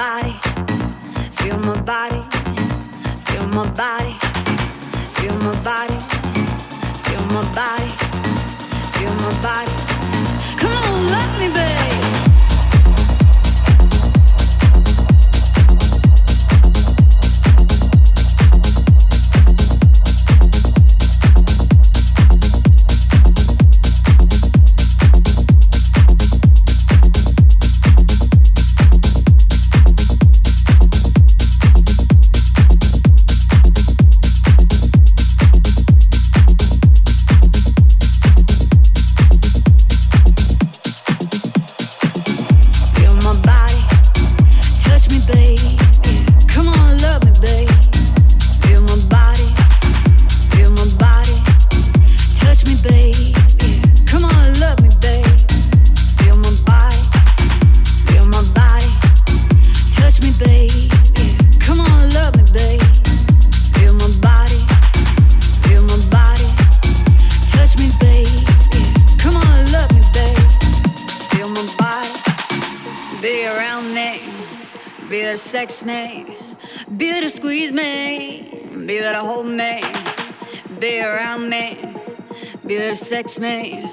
body, feel my body, feel my body, feel my body, feel my body, feel my body. Me, be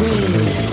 Wave.